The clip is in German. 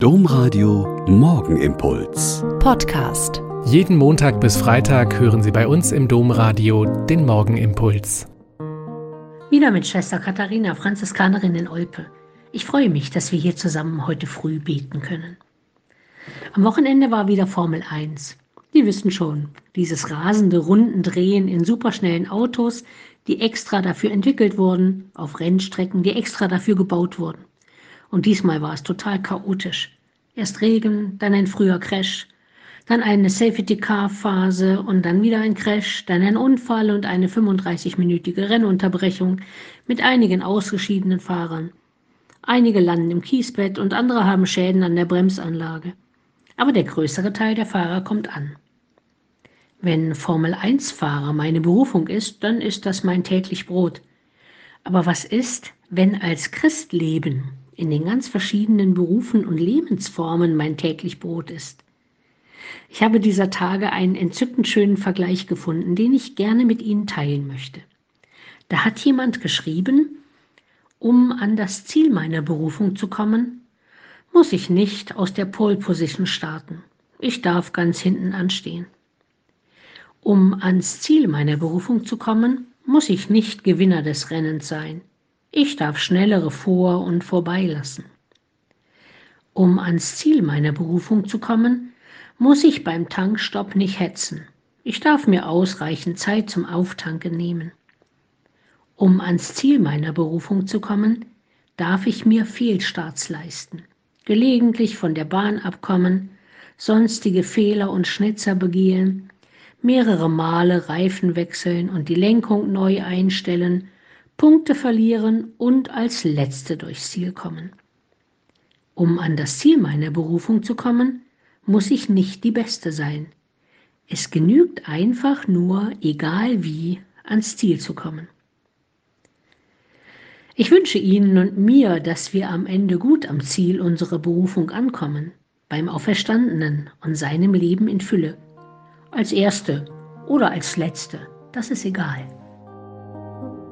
Domradio Morgenimpuls. Podcast. Jeden Montag bis Freitag hören Sie bei uns im Domradio den Morgenimpuls. Wieder mit Schwester Katharina, Franziskanerin in Olpe. Ich freue mich, dass wir hier zusammen heute früh beten können. Am Wochenende war wieder Formel 1. Die wissen schon, dieses rasende Rundendrehen in superschnellen Autos, die extra dafür entwickelt wurden, auf Rennstrecken, die extra dafür gebaut wurden. Und diesmal war es total chaotisch. Erst Regen, dann ein früher Crash, dann eine Safety-Car-Phase und dann wieder ein Crash, dann ein Unfall und eine 35-minütige Rennunterbrechung mit einigen ausgeschiedenen Fahrern. Einige landen im Kiesbett und andere haben Schäden an der Bremsanlage. Aber der größere Teil der Fahrer kommt an. Wenn Formel-1-Fahrer meine Berufung ist, dann ist das mein täglich Brot. Aber was ist, wenn als Christleben in den ganz verschiedenen Berufen und Lebensformen mein täglich Brot ist. Ich habe dieser Tage einen entzückend schönen Vergleich gefunden, den ich gerne mit Ihnen teilen möchte. Da hat jemand geschrieben, um an das Ziel meiner Berufung zu kommen, muss ich nicht aus der Pole Position starten. Ich darf ganz hinten anstehen. Um ans Ziel meiner Berufung zu kommen, muss ich nicht Gewinner des Rennens sein. Ich darf schnellere vor und vorbeilassen. Um ans Ziel meiner Berufung zu kommen, muss ich beim Tankstopp nicht hetzen. Ich darf mir ausreichend Zeit zum Auftanken nehmen. Um ans Ziel meiner Berufung zu kommen, darf ich mir Fehlstarts leisten, gelegentlich von der Bahn abkommen, sonstige Fehler und Schnitzer begehen, mehrere Male Reifen wechseln und die Lenkung neu einstellen Punkte verlieren und als Letzte durchs Ziel kommen. Um an das Ziel meiner Berufung zu kommen, muss ich nicht die Beste sein. Es genügt einfach nur, egal wie, ans Ziel zu kommen. Ich wünsche Ihnen und mir, dass wir am Ende gut am Ziel unserer Berufung ankommen, beim Auferstandenen und seinem Leben in Fülle. Als Erste oder als Letzte, das ist egal.